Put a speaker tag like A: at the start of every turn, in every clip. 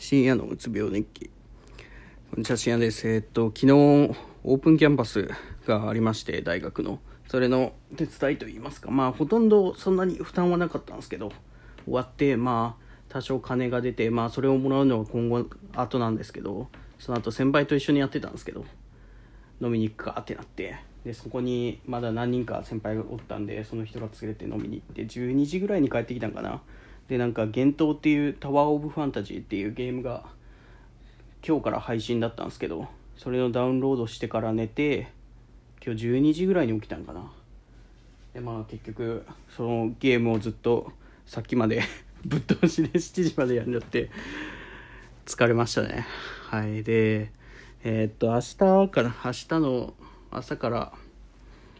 A: 深夜のうつ病日記。こんにちは深夜です。えっと昨日オープンキャンパスがありまして大学の。それの手伝いといいますか。まあほとんどそんなに負担はなかったんですけど終わってまあ多少金が出てまあそれをもらうのは今後後なんですけどその後先輩と一緒にやってたんですけど飲みに行くかってなってでそこにまだ何人か先輩がおったんでその人が連れて飲みに行って12時ぐらいに帰ってきたんかな。でなんか「幻冬」っていうタワー・オブ・ファンタジーっていうゲームが今日から配信だったんですけどそれのダウンロードしてから寝て今日12時ぐらいに起きたんかな。でまあ結局そのゲームをずっとさっきまで ぶっ通しで7時までやんじゃって疲れましたね。はい。でえーっと明日から明日の朝から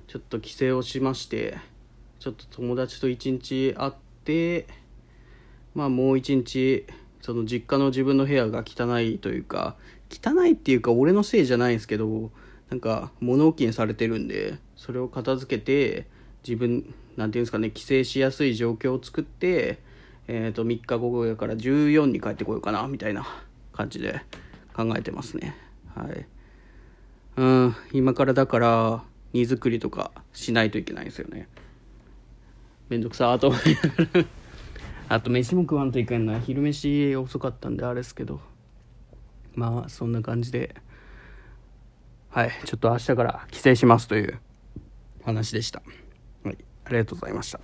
A: ちょっと帰省をしましてちょっと友達と一日会ってまあもう一日その実家の自分の部屋が汚いというか汚いっていうか俺のせいじゃないんですけどなんか物置にされてるんでそれを片付けて自分なんていうんですかね帰省しやすい状況を作ってえー、と3日後やから14に帰ってこようかなみたいな感じで考えてますね。はい。うん今からだから荷造りとかしないといけないんですよね。めんどくさーと思いながら。あと飯も食わんといけんな昼飯遅かったんであれですけど。まあそんな感じで。はい。ちょっと明日から帰省しますという話でした。はい。ありがとうございました。